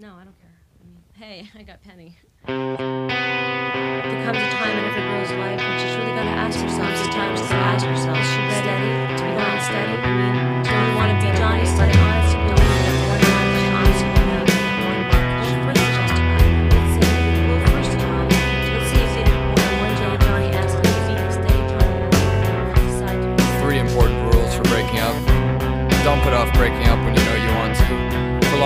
No, I don't care. I mean, hey, I got Penny. There comes a time in every girl's life when she's really got to ask herself. Sometimes to ask herself,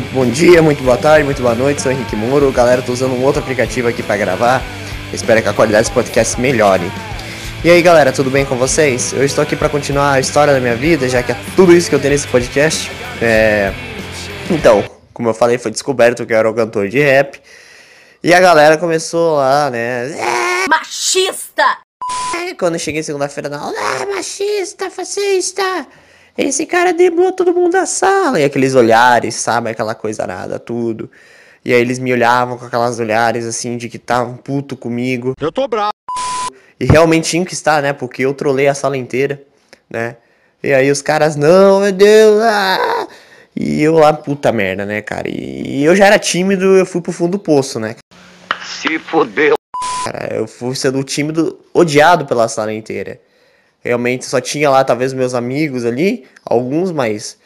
Muito bom dia, muito boa tarde, muito boa noite, sou Henrique Moro. Galera, tô usando um outro aplicativo aqui pra gravar. Espero que a qualidade desse podcast melhore. E aí, galera, tudo bem com vocês? Eu estou aqui pra continuar a história da minha vida, já que é tudo isso que eu tenho nesse podcast. É... Então, como eu falei, foi descoberto que eu era o cantor de rap. E a galera começou lá, né? Machista! É, quando eu cheguei segunda-feira na aula, ah, machista, fascista, esse cara driblou todo mundo da sala. E aqueles olhares, sabe? Aquela coisa nada, tudo. E aí eles me olhavam com aquelas olhares assim de que estavam puto comigo. Eu tô bravo. E realmente tinha que estar, né? Porque eu trolei a sala inteira, né? E aí os caras, não, meu Deus, ah! E eu lá, puta merda, né, cara? E eu já era tímido, eu fui pro fundo do poço, né? Se fodeu. Cara, eu fui sendo tímido, odiado pela sala inteira. Realmente só tinha lá, talvez, meus amigos ali, alguns, mas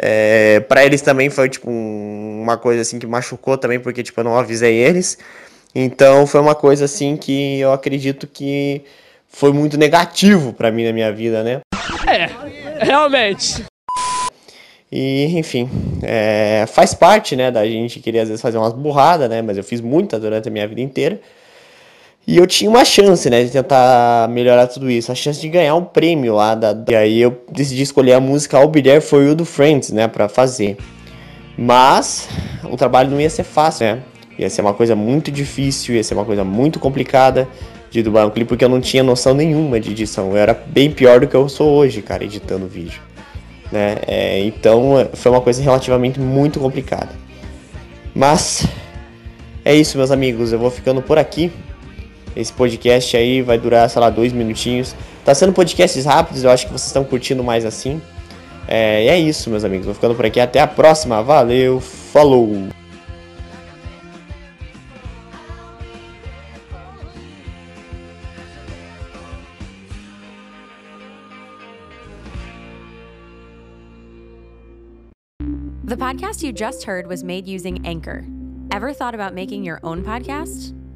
é, para eles também foi tipo um- uma coisa assim que machucou também, porque tipo, eu não avisei eles. Então foi uma coisa assim que eu acredito que foi muito negativo pra mim na minha vida, né? Realmente. E, enfim, é, faz parte, né, da gente querer às vezes fazer umas burradas, né, mas eu fiz muita durante a minha vida inteira. E eu tinha uma chance, né, de tentar melhorar tudo isso, a chance de ganhar um prêmio lá da... E aí eu decidi escolher a música I'll Be There For You do Friends, né, pra fazer. Mas o trabalho não ia ser fácil, né, ia ser uma coisa muito difícil, ia ser uma coisa muito complicada de dublar um clipe, porque eu não tinha noção nenhuma de edição. Eu era bem pior do que eu sou hoje, cara, editando vídeo né? É, então foi uma coisa relativamente muito complicada. Mas é isso, meus amigos. Eu vou ficando por aqui. Esse podcast aí vai durar, sei lá, dois minutinhos. Tá sendo podcasts rápidos, eu acho que vocês estão curtindo mais assim. É, e é isso, meus amigos. Vou ficando por aqui. Até a próxima. Valeu, falou! The podcast you just heard was made using Anchor. Ever thought about making your own podcast?